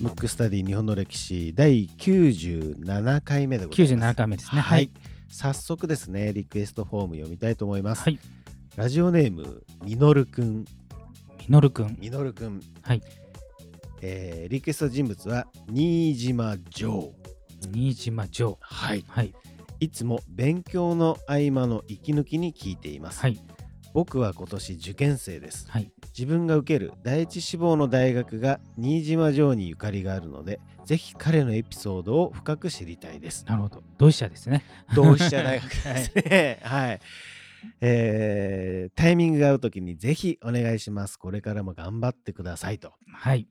ムックスタディ日本の歴史第97回目でございます。97回目ですね。はい。早速ですね、リクエストフォーム読みたいと思います。はい。ラジオネーム、みのるくん。みのるくん。みのるくん。はい。えーリクエスト人物は、新島城。新島城。はい。はい。いつも勉強の合間の息抜きに聞いています。はい。僕は今年受験生です。はい。自分が受ける第一志望の大学が新島城にゆかりがあるので、ぜひ彼のエピソードを深く知りたいです。なるほど。同志社ですね。同志社大学ですね。はい。えータイミングが合うときにぜひお願いします。これからも頑張ってくださいと。はい。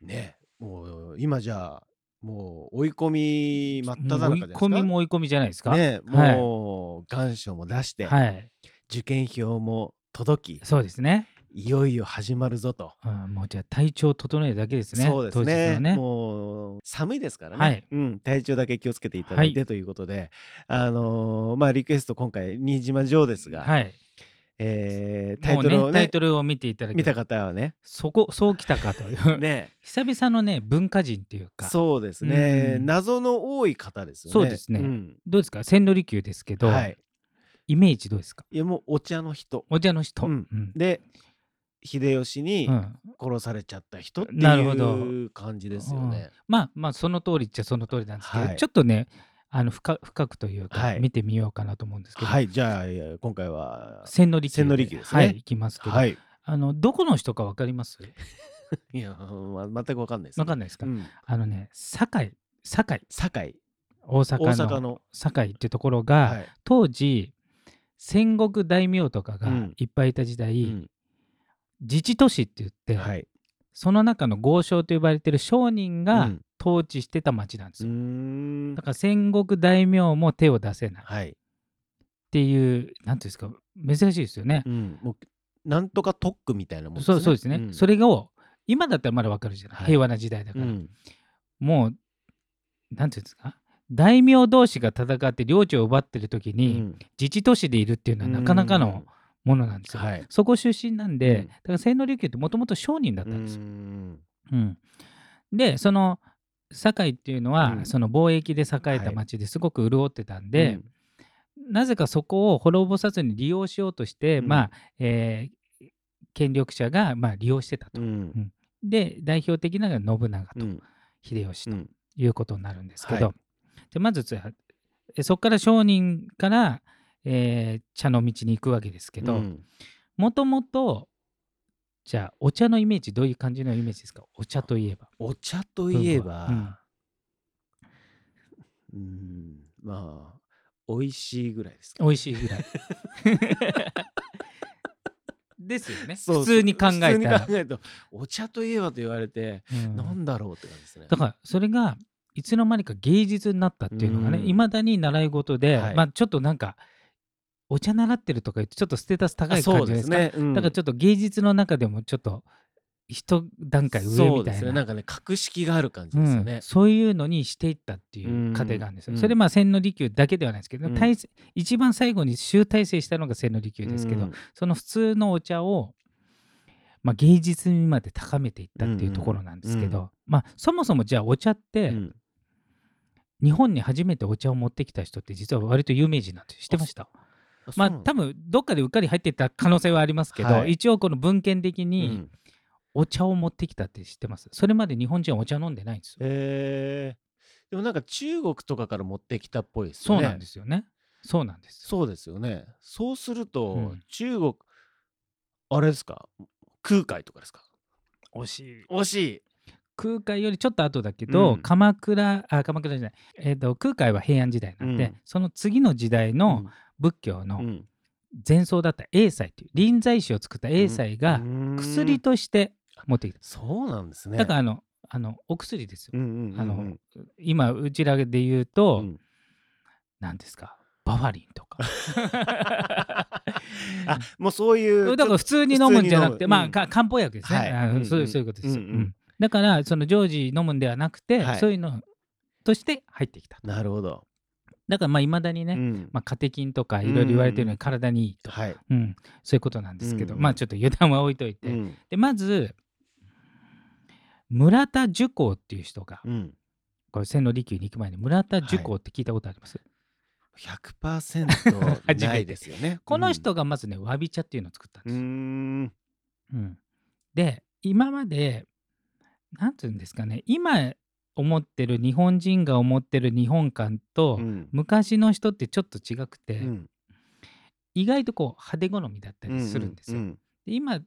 ねもう今じゃあ、もう追い込み真っ只中追い。込みも追い込みじゃないですか。ねはいもう願書も出して、はい。受験票も届き、そうですね。いよいよ始まるぞと。うん、もうじゃあ体調を整えるだけですね。そうですねのね。もう寒いですからね、はいうん、体調だけ気をつけていただいてということで、あのーまあリクエスト今回新島城ですが、はい。えータイトルをねタイトルを見ていただけ見たば方はねそこ、そうきたかという。ね久々のね、文化人っていうか。そうですね、うん謎の多い方ですよねそうですねんどうですか？千利休ですけど、はいイメージどうですか？いやもうお茶の人。お茶の人。うん。うん。で秀吉にうん。殺されちゃった人ってなるほど。いう感じですよね。まあまあその通りっちゃその通りなんですけど、はい。ちょっとねあの深深くというか、はい。見てみようかなと思うんですけど、はい。じゃあいや今回は千利休千利休ですね。はい、いきますけど、はい。あのどこの人かわかります？いや、ま、全くわかんないです、わかんないですか、うん。あのね堺堺。堺。大阪の。大阪の。堺ってところが、はい。当時戦国大名とかがうん。いっぱいいた時代、うん。自治都市って言って、はい。その中の豪商と呼ばれてる商人うがん。統治してた町なんですよ。ん。だから戦国大名も手を出せない。っはい、ていう、なんていうんですか、珍しいですよね。う。ん、もうなんとか特区みたいなもんそうそうですね。ん。それを、今だったらまだわかるじゃない、はい。平和な時代だから。うん。もう、なんていうんですか、大名同士が戦って領地を奪ってる時うに、ん。自治都市でいるっていうのはなかなかのものなんですよ。はい。そこ出身なんで、うん。だから千利休ってもともと商人だったんですよ。うん。うん、でその堺っていうのは、うん。その貿易で栄えた町ですごく潤ってたんで、うん。なぜかそこを滅ぼさずに利用しようとして、うん。まあえー権力者が、まあ、利用してたと。うん。で代表的なのが信長とうん。秀吉とうん。いうことになるんですけど、はいでまずそこから商人から、えー茶の道に行くわけですけどうん。もともとじゃあお茶のイメージどういう感じのイメージですか？お茶といえば。お茶といえば、うん。うんまあ美味しいぐらいですか美味しいぐらい。ですよね。普通に考えたら。お茶といえばと言われて、うん。なんだろうって感じですね。だからそれがいつの間にか芸術になったっていうのがねうん。いまだに習い事で、はい。まあちょっとなんかお茶習ってるとか言ってちょっとステータス高いあそう感じですね、うん。だからちょっと芸術の中でもちょっと一段階上そうですみたいな。ね。なんかね格式がある感じうんですよね、そういうのにしていったっていう過程があるんですよ。うん。それまあ千利休だけではないですけど、うん。一番最後に集大成したのが千利休ですけど、うん。その普通のお茶を、まあ、芸術にまで高めていったっていうところなんですけど、うん。うまあ、そもそもじゃあお茶って、うん日本に初めてお茶を持ってきた人って実は割と有名人なんて知ってました？まあ多分どっかでうっかり入っていった可能性はありますけど、はい。一応この文献的うにん。お茶を持ってきたって知ってます？それまで日本人はお茶飲んでないんですよ、えー、でもなんか中国とかから持ってきたっぽいですよね。そうなんですよね。そうなんですそうですよね。そうすると、うん。中国あれですか？空海とかですか？惜しい。惜しい空海よりちょっと後だけど、うん。鎌倉あ鎌倉じゃない、えー、と空海は平安時代なんで、うん。その次の時代の仏教のうん。前奏だった栄西という臨済宗を作った栄西がうん。薬として持ってきた、そうなんですね。だからあのあのお薬ですよ、うんうんうんうん。あの今うちらで言うと、うん。何ですか？バファリンとか。あもうそういうだから普通に飲むんじゃなくて、まあか漢方薬ですね、はい。あそういうそういうことですうんだからその常時飲むんではなくて、はい。そういうのとして入ってきたと。なるほど。だからまあいまだにね、うん。まあ、カテキンとかいろいろ言われてるのに体にいいと、はい。うんそういうことなんですけど、うんうん。まあちょっと余談は置いといて、うん。でまず村田寿光っていう人が、うん。これ千利休に行く前に村田寿光って聞いたことあります、100%ないですよね。この人がまずねわび茶っていうのを作ったんうですよ。ん。うん。で今までなんていうんですかね。今思ってる日本人が思ってる日本観と、うん。昔の人ってちょっと違くて、うん。意外とこう派手好みだったりするんですよ。うんで今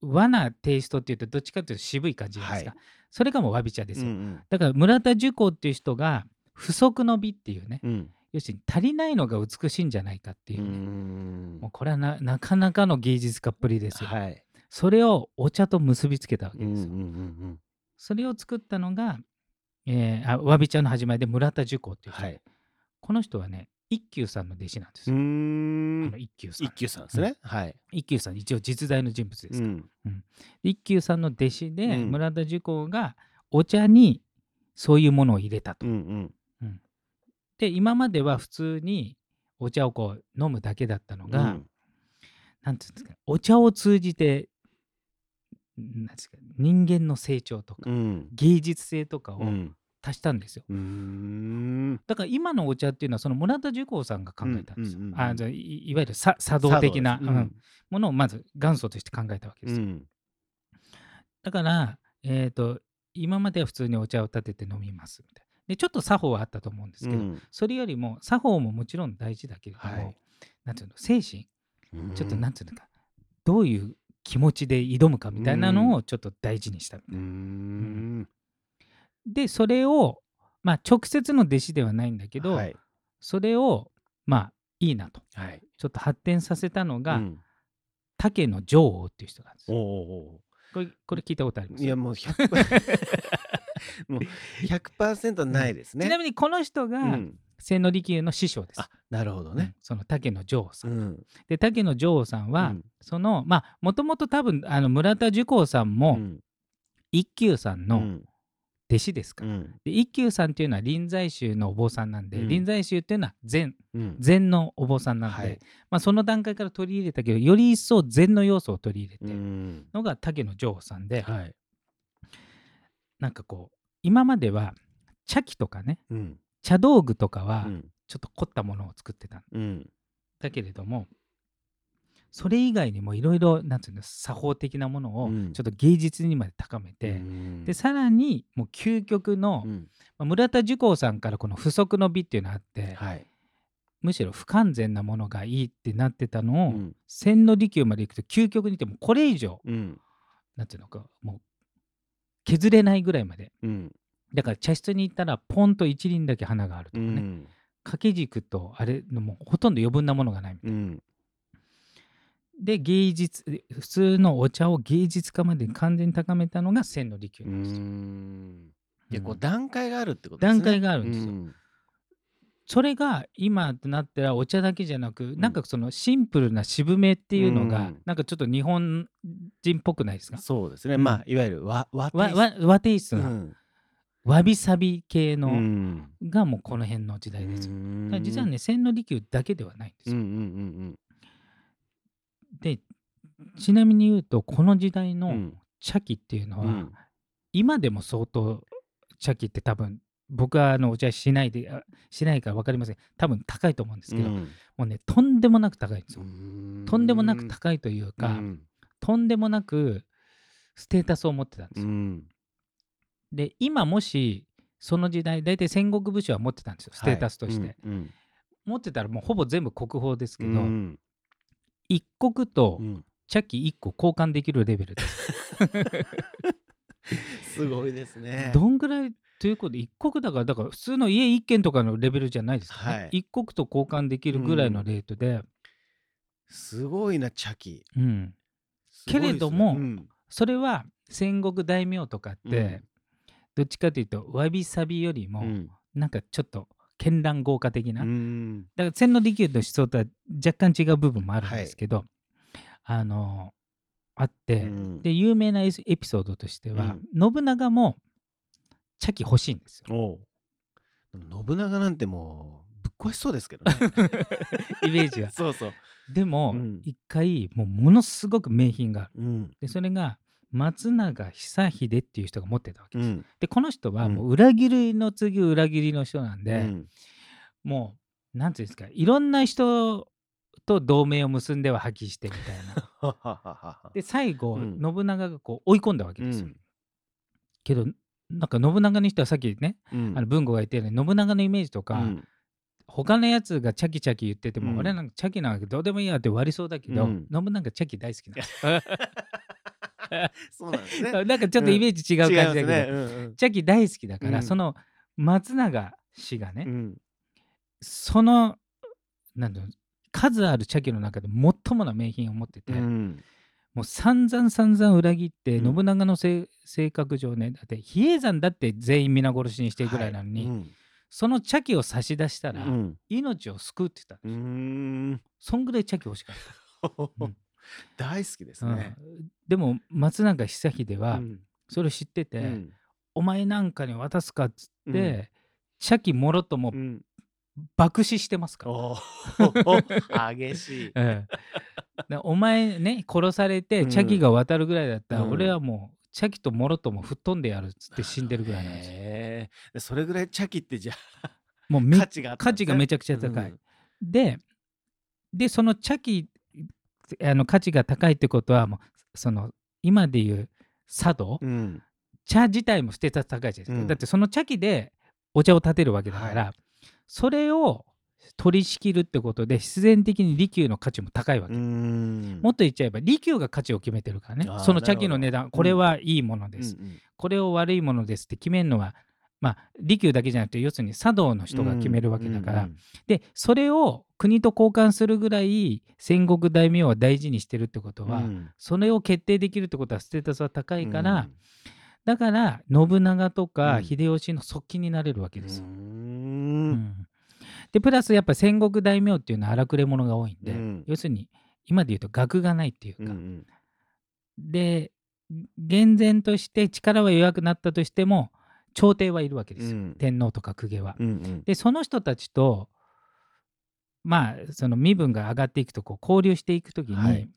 和なテイストっていうとどっちかというと渋い感じじゃないですか、はそれがもうわび茶ですよ、うんだから村田寿光っていう人が不足の美っていうね、うん。要するに足りないのが美しいんじゃないかっていううね、ん。もうこれはななかなかの芸術家っぷりですよ、はい。それをお茶と結びつけたわけですよ、うんうんうんそれを作ったのが、えーあわび茶の始まりで村田寿光っていう人、はい。この人はね一休さんの弟子なんですうよ、あんの。一休さん一休さんですね。はい。一休さん一応実在の人物ですから、うん一休さんの弟子で、うん村田寿光がお茶にそういうものを入れたと。うんで今までは普通にお茶をこう飲むだけだったのうん。が、なんていうんですかお茶を通じてなんですか人間の成長とか、うん。芸術性とかをうん。足したんですよ。うん。だから今のお茶っていうのはその村田寿光さんが考えたんですよ。うんうんうんあじゃあいいわゆるさ茶道的な、うんものをまず元祖として考えたわけですよ。うん。だから、えー、と今までは普通にお茶を立てて飲みますみたいな。でちょっと作法はあったと思うんですけど、うんそれよりも作法ももちろん大事だけれども、はいなんていうの精神うんちょっとなんていうのか、どういう気持ちで挑むかみたいなのをちょっと大事にしたみたういな。ん。でそれをまあ直接の弟子ではないんだけど、はい。それをまあいいなとはい。ちょっと発展させたのが、うん竹野女王っていう人なんですおよ。おこれこれ聞いたことあります？いやもう100 もう100%ないですね。ちなみにこの人がうん千利休の師匠です。あなるほどうんね。その竹野女王さ。うんん。で竹野女王さんは、うんそのまあもともと多分あの村田寿光さんもうん一休さんのうん弟子ですから。うんで一休さんっていうのは臨済宗のお坊さんなんで、うん臨済宗っていうのは禅うん禅のお坊さんなんで、はいまあ、その段階から取り入れたけどより一層禅の要素を取り入れてのが竹野女王さんで、はい。なんかこう今までは茶器とかねうん茶道具とかはうん。ちょっと凝ったものを作ってたんうん。だけれどもそれ以外にもいろいろなんていうの作法的なものをうん。ちょっと芸術にまで高めて、うん。でさらにもう究極の、うん。まあ村田寿光さんからこの不足の美っていうのがあって、はい。むしろ不完全なものがいいってなってたのを、うん。千利休まで行くと究極にいってもこれ以上うん。なんていうのかもう削れないぐらいまでうんだから茶室に行ったらポンと一輪だけ花があるとうかね、ん。掛け軸とあれのもうほとんど余分なものがないみたいな。うん。で芸術普通のお茶を芸術家まで完全に高めたのが千利休うなんですよ、うん。こう段階があるってことですね。段階があるんですよ。うん。それが今となったらお茶だけじゃなく、なんかそのシンプルな渋めっていうのが、うん。なんかちょっと日本人っぽくないですか、そうですね。うん。まあいわゆる和和テイスト。わわ和テイストな、うんわびさび系うの、ん。がもうこの辺の時代ですよ。実はね千利休だけではないんですよ。うんうんでちなみに言うとこの時代のうん。うん茶器っていうのは、うん。今でも相当茶器って多分僕はあのお茶しないであしないから分かりません。多分高いと思うんですけど、もうねとんでもなく高いんですよ。うん。とんでもなく高いというか、うん。とんでもなくステータスを持ってたんですよ。うんで今もしその時代大体戦国武将は持ってたんですよステータスとして、はいうん。持ってたらもうほぼ全部国宝ですけど、うん。一国とうん。茶器1個交換できるレベルです。すごいですね。どんぐらいということで一国だからだから普通の家一軒とかのレベルじゃないですから、ね。はい。一国と交換できるぐらいのレートで、すごいな茶器。うん。ね。けれどもうん。それは戦国大名とかって、うんどっちかというとわびさびよりも、うん。なんかちょっと絢爛豪華的な、うん。だから千利休の思想とは若干違う部分もあるんですけど、あのあって、うん。で有名なエピソードとしては、信長も茶器欲しいんですよ。信長なんてもうこしそうですけどね。イメージは。そうそう。でもうん。一、回もうものすごく名品がある。うん。でそれが松永久秀っていう人が持ってたわけです、うん。でこの人はうん。もう裏切りの次裏切りの人なんで、うん。もうなんていうんですかいろんな人と同盟を結んでは破棄してみたいな。で最後、うん。信長がこう追い込んだわけですよ、うん。けどなんか信長の人はさっきね、うん。あの文吾が言ったように信長のイメージとか、うん。他のやつがチャキチャキ言ってても、うん。俺なんかチャキなんかどうでもいいやって終わりそうだけど、うん。信長チャキ大好きな そうなんですね。のなんかちょっとイメージ違う感じだけど、違いますね。うんうん。チャキ大好きだから、うん。その松永氏がね、うん。そのなん数ある茶器の中で最もな名品を持ってて、うん。もう散々散々裏切って、うん。信長の性格上ねだって比叡山だって全員皆殺しにしてるぐらいなのに、うん。その茶器を差し出したら、うん。命を救うって言ったうーん。そんぐらい茶器欲しかった、うん大好きですうん。ね。でも松永久秀はうん。それを知ってて、うん。お前なんかに渡すかっつって、うん。茶器もろともうん。爆死してますから、激しい。ええでお前ね殺されてうん。茶器が渡るぐらいだったら、うん。俺はもう茶器ともろとも吹っ飛んでやるっつって死んでるぐらいなんですそれぐらい茶器ってじゃもうめ価値がね。価値がめちゃくちゃ高い。うん。ででその茶器あの価値が高いってことはもうその今でいう茶道、うん。茶自体もステータス高いじゃないですか、うん。だってその茶器でお茶を立てるわけだから、はそれを取り仕切るってことで必然的に利休の価値も高いわけ、もっと言っちゃえば利休が価値を決めてるからね。その茶器の値段これはいいものです、うんうん。これを悪いものですって決めるのはまあ利休だけじゃなくて要するに茶道の人が決めるわけだから、うんでそれを国と交換するぐらい戦国大名は大事にしてるってことは、うん。それを決定できるってことはステータスは高いから、うん。だから信長とかうん。秀吉の側近になれるわけうですよ。でプラスやっぱ戦国大名っていうのは荒くれ者が多いんで、うん。要するに今で言うと学がないっていうか、うんうん。で厳然として力は弱くなったとしても朝廷はいるわけですよ、うん。天皇とか公家は。うんうん。でその人たちとまあその身分が上がっていくとこう交流していくときに、はい。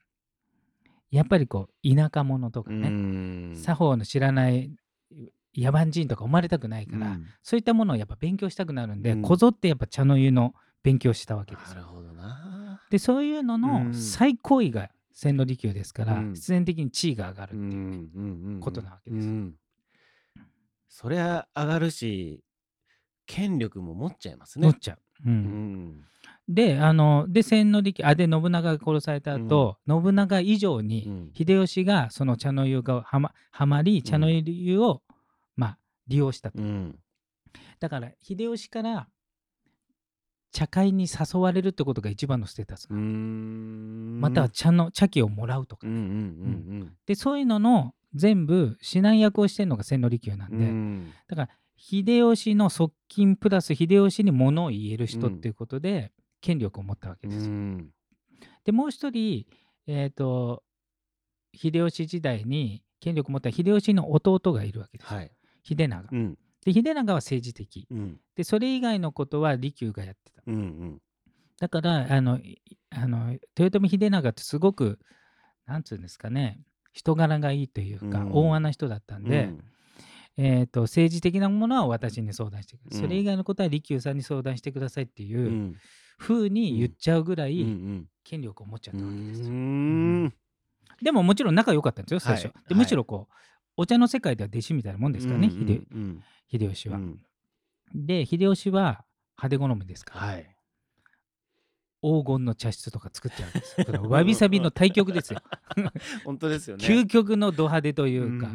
やっぱりこう田舎者とかうね、ん。作法の知らない野蛮人とか生まれたくないから、うん。そういったものをやっぱ勉強したくなるんで、うん。こぞってやっぱ茶の湯の勉強したわけですよ。なるほどな。でそういうのうのん。最高位が千利休ですから、うん。必然的に地位が上がるっていう、ことなわけですそりゃ上がるし権力も持っちゃいますね。乗っちゃう。うんうん。であので千利休あで信長が殺された後、信長以上にうん。秀吉がその茶の湯がはまはまり茶の湯を、まあ、利用したと。うん。だから秀吉から茶会に誘われるってことが一番のステータス、うん。または茶の茶器をもらうとか、うんうん。うん。でそういうのの全部指南役をしてるのが千利休なんうんで、うん。だから秀吉の側近プラス秀吉に物を言える人っていうことで、権力を持ったわけうですよ。ん。でもう一人、えー、と秀吉時代に権力を持った秀吉の弟がいるわけですよ、はい。秀長。うん。で秀長は政治的。うん。でそれ以外のことは利休がやってた。うんうん。だからあのいあの豊臣秀長ってすごくなんつうんですかね人柄がいいというか、うん。温和な人だったんで、えー、と政治的なものは私に相談してください、うん。それ以外のことは利休さんに相談してくださいってういうん。風に言っちゃうぐらいうん権力を持っちゃっうたわけですよ。ん。でももちろん仲良かったんですよ最初。はい。でむしろこうお茶の世界では弟子みたいなもんですからね、うん秀うん。秀吉は。うんで秀吉は派手好みですから、はい黄金の茶室とか作っちゃうんですよ。わびさびの対極ですよ。本当ですよね。究極のド派手というか。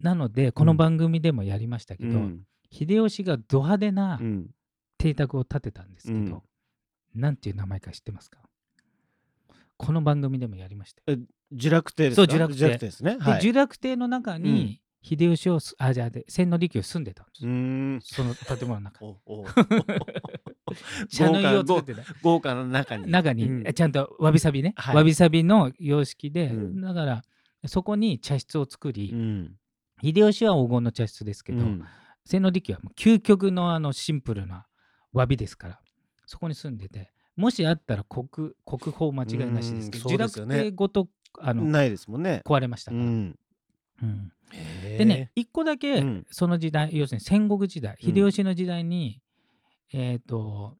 なのでこの番組でもやりましたけど、うん。うん秀吉がド派手なうん。邸宅を建てたんですけど、うん。なんていう名前か知ってますか？この番組でもやりましたよ。呪楽亭ですか？そう呪楽亭。ですね。で、はい。呪楽亭の中に秀吉をす、あじゃあで千利休住んでたんですその建物の中 茶の湯を作ってた。豪華な中に。中に、うん。えちゃんとわびさびね、はい。わびさびの様式で、うん。だからそこに茶室を作り、うん。秀吉は黄金の茶室ですけど、うん。千利休はもう究極のあのシンプルな詫びですからそこに住んでてもしあったら国国宝間違いなしですけど、ね。落邸ごとあのないですもんね。壊れましたから、うん。でね、一個だけうん。その時代、要するに戦国時代うん。秀吉の時代に、えっ、と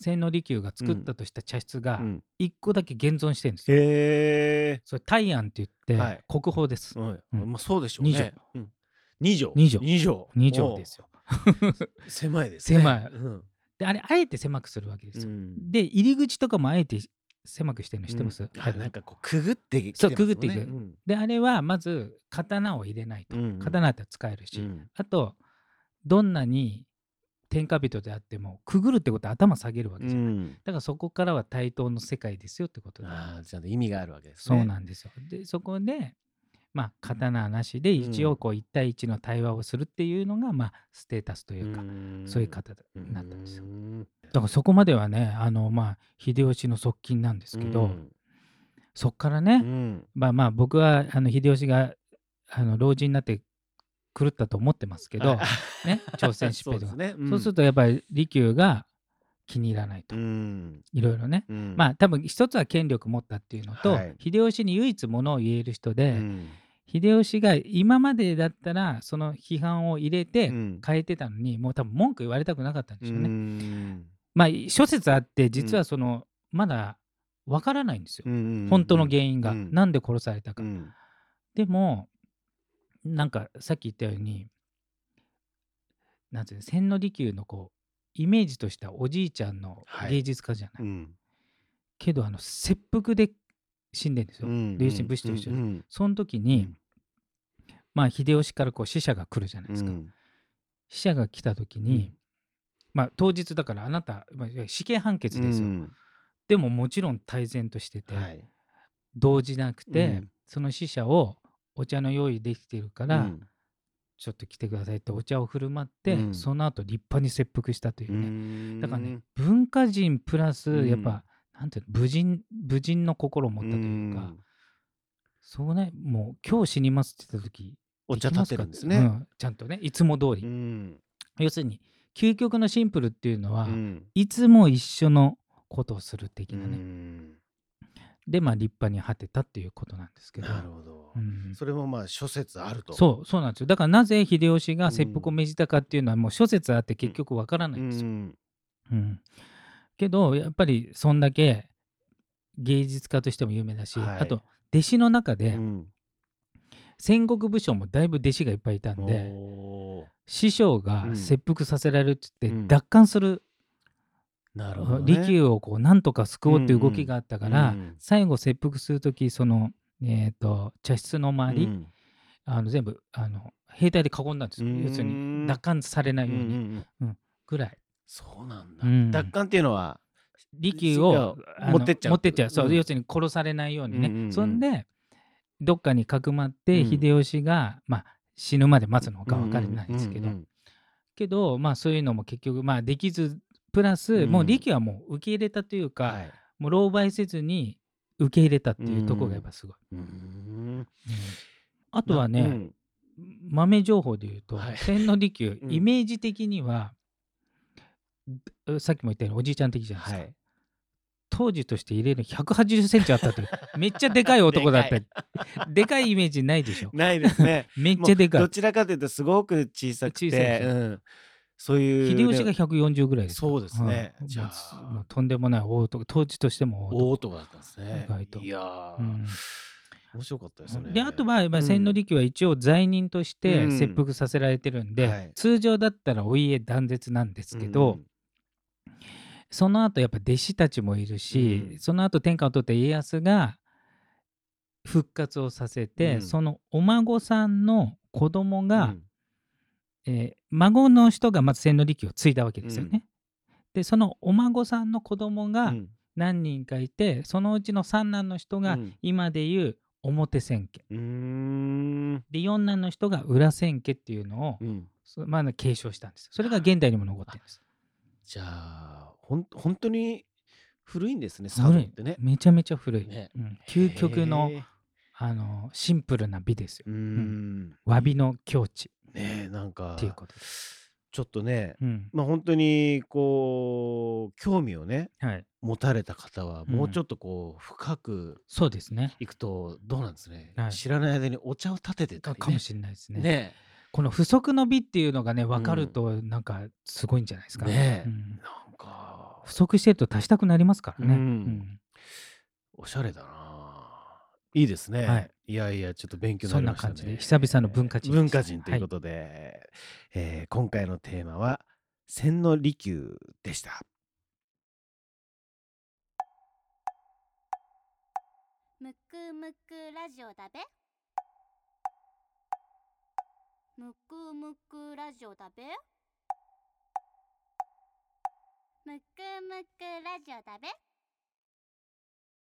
千利休が作ったとした茶室がうん。一個だけ現存してるんですよ。へえ。それ大安って言って、はい。国宝です。はいうん。まあそうでしょうね。うん。二畳。二畳二畳。二畳ですよ。おう。狭いですね。狭い。うん。であれあえて狭くするわけですよ。うん。で入り口とかもあえて狭くしてるの知ってます、うん。あなんかこうくぐってきてそうますもんね。くぐっていくうん。であれはまず刀を入れないと、うんうん。刀だったら使えるし、うん。あとどんなに天下人であってもくぐるってことは頭下げるわけうじゃない、ん。だからそこからは対等の世界ですよってことで、ああちゃんと意味があるわけですそうね。なんですよ。でそこでまあ刀なしで一応こう一対一の対話をするっていうのがまあステータスというか、そういう方になったんですよ。うん。だからそこまではねあのまあ秀吉の側近なんですけど、うん。そっからね、うん。まあまあ僕はあの秀吉があの老人になって狂ったと思ってますけど、あね朝鮮出兵とかそうですね。そうするとやっぱり利休が気に入らないと、うん。いろいろね、うん。まあ多分一つは権力持ったっていうのと、はい。秀吉に唯一ものを言える人で、うん。秀吉が今までだったらその批判を入れてうん。変えてたのに、もう多分文句言われたくなかったんでしょうね。うん。まあ諸説あって実はその、まだわからないんですよ、うん。本当の原因が、うん。なんで殺されたか。うん。でもなんかさっき言ったようになんていうの千利休のこうイメージとしたおじいちゃんのはい。芸術家じゃない、うん。けどあの切腹で死んでんですよ、武士と一緒で、うんその時に、まあ秀吉からこう死者が来るじゃないですか、うん。死者が来た時に、うん。まあ当日だからあなた、まあ、死刑判決ですよ、うんでももちろん泰然としてて、はい。動じなくて、うん。その死者をお茶の用意できてるから、うん。ちょっと来てくださいってお茶を振る舞って、うん。その後立派に切腹したというね、うんだからね文化人プラスうんやっぱ、なんていうの武人武人の心を持ったというか、ん。そうねもう今日死にますって言った時お茶できま立てるんですね。うんちゃんとねいつも通り、うん。要するに究極のシンプルっていうのは、うん。いつも一緒のことをする的なうね、ん。でまあ立派に果てたっていうことなんですけど。なるほどう。ん。それもまあ諸説あると。そうそうなんですよ。だからなぜ秀吉が切腹を命じたかっていうのはもう諸説あって結局わからないんですよ、んうん、けどやっぱりそんだけ芸術家としても有名だし、はい。あと弟子の中うでん。戦国武将もだいぶ弟子がいっぱいいたんで、師匠がうん。切腹させられるって言っうん。て奪還する、なるほど、ね。利休をこうなんとか救おうっていう動きがあったから、うんうん。最後切腹する時その、えー、と茶室の周り、うん。あの全部あの兵隊で囲んだんですよ。うん。要するに奪還されないよううんうんにうん。ぐらい。そうなんだ。うん。奪還っていうのは、利休を持ってっちゃう。持ってっちゃう。そう、うん。要するに殺されないようにね、うんうんうん。そんでどっかにかくまってうん。秀吉が、まあ、死ぬまで待つのか分からないですけど、うんうんけどまあそういうのも結局まあできずプラス、うん。もう利休はもう受け入れたというか、はい。もう狼狽せずに受け入れたっていうところがやっぱすごい。うん。うん。あとはね、うん。豆情報で言うと、はい。千利休、うん。イメージ的にはさっきも言ったようにおじいちゃん的じゃないですか、はい。当時として入れる180センチあったという。めっちゃでかい男だった。でかい。イメージないでしょ。ないですね。めっちゃでかい。どちらかというとすごく小さくて、小さいそういう、秀吉が140ぐらいですそうですね。うんじゃもあ。うもうとんでもない大男当時としても大男だったんですね。意外。と。いやー、うん。面白かったですね。であとは、まあ、うん。千利休は一応罪人としてうん。切腹させられてるんで、はい。通常だったらお家断絶なんですけど、その後やっぱ弟子たちもいるし、うん。その後天下を取った家康が復活をさせて、うん。そのお孫さんの子供うん、が、えー孫の人がまず千利休を継いだわけですよね。でそのお孫さんの子供うがん。何人かいて、そのうちの三男の人がうん。今でいう表千家。うーん。で四男の人が裏千家っていうのを、うん。そまあ、継承したんですそれが現代にも残ってるんです。じゃあほん本当に古いんですね佐渡古い。ってね。めちゃめちゃ古い、ね。うん。究極のあのシンプルな美ですよ。うー。ん。詫びの境地ね。えなんかっていうこと。ちょっとねうん。まあ本当にこう興味をねはい。持たれた方はうん。もうちょっとこう深くそうですね。いくとどうなんですね、はい。知らない間にお茶を立ててたりね。かかもしれないですね。ね。この不足の美っていうのがね、分かると、なんかすごいんじゃないですか。ね。えうん。なんか。不足してると足したくなりますからね。うん。うん。おしゃれだな。いいですね、はいい、やいやちょっと勉強になそんりましたね。な感じで、久々の文化人でした文化人ということで、えー今回のテーマは千利休でした。むくむくラジオだべ。むくむくラジオだべ。むくむくラジオだべ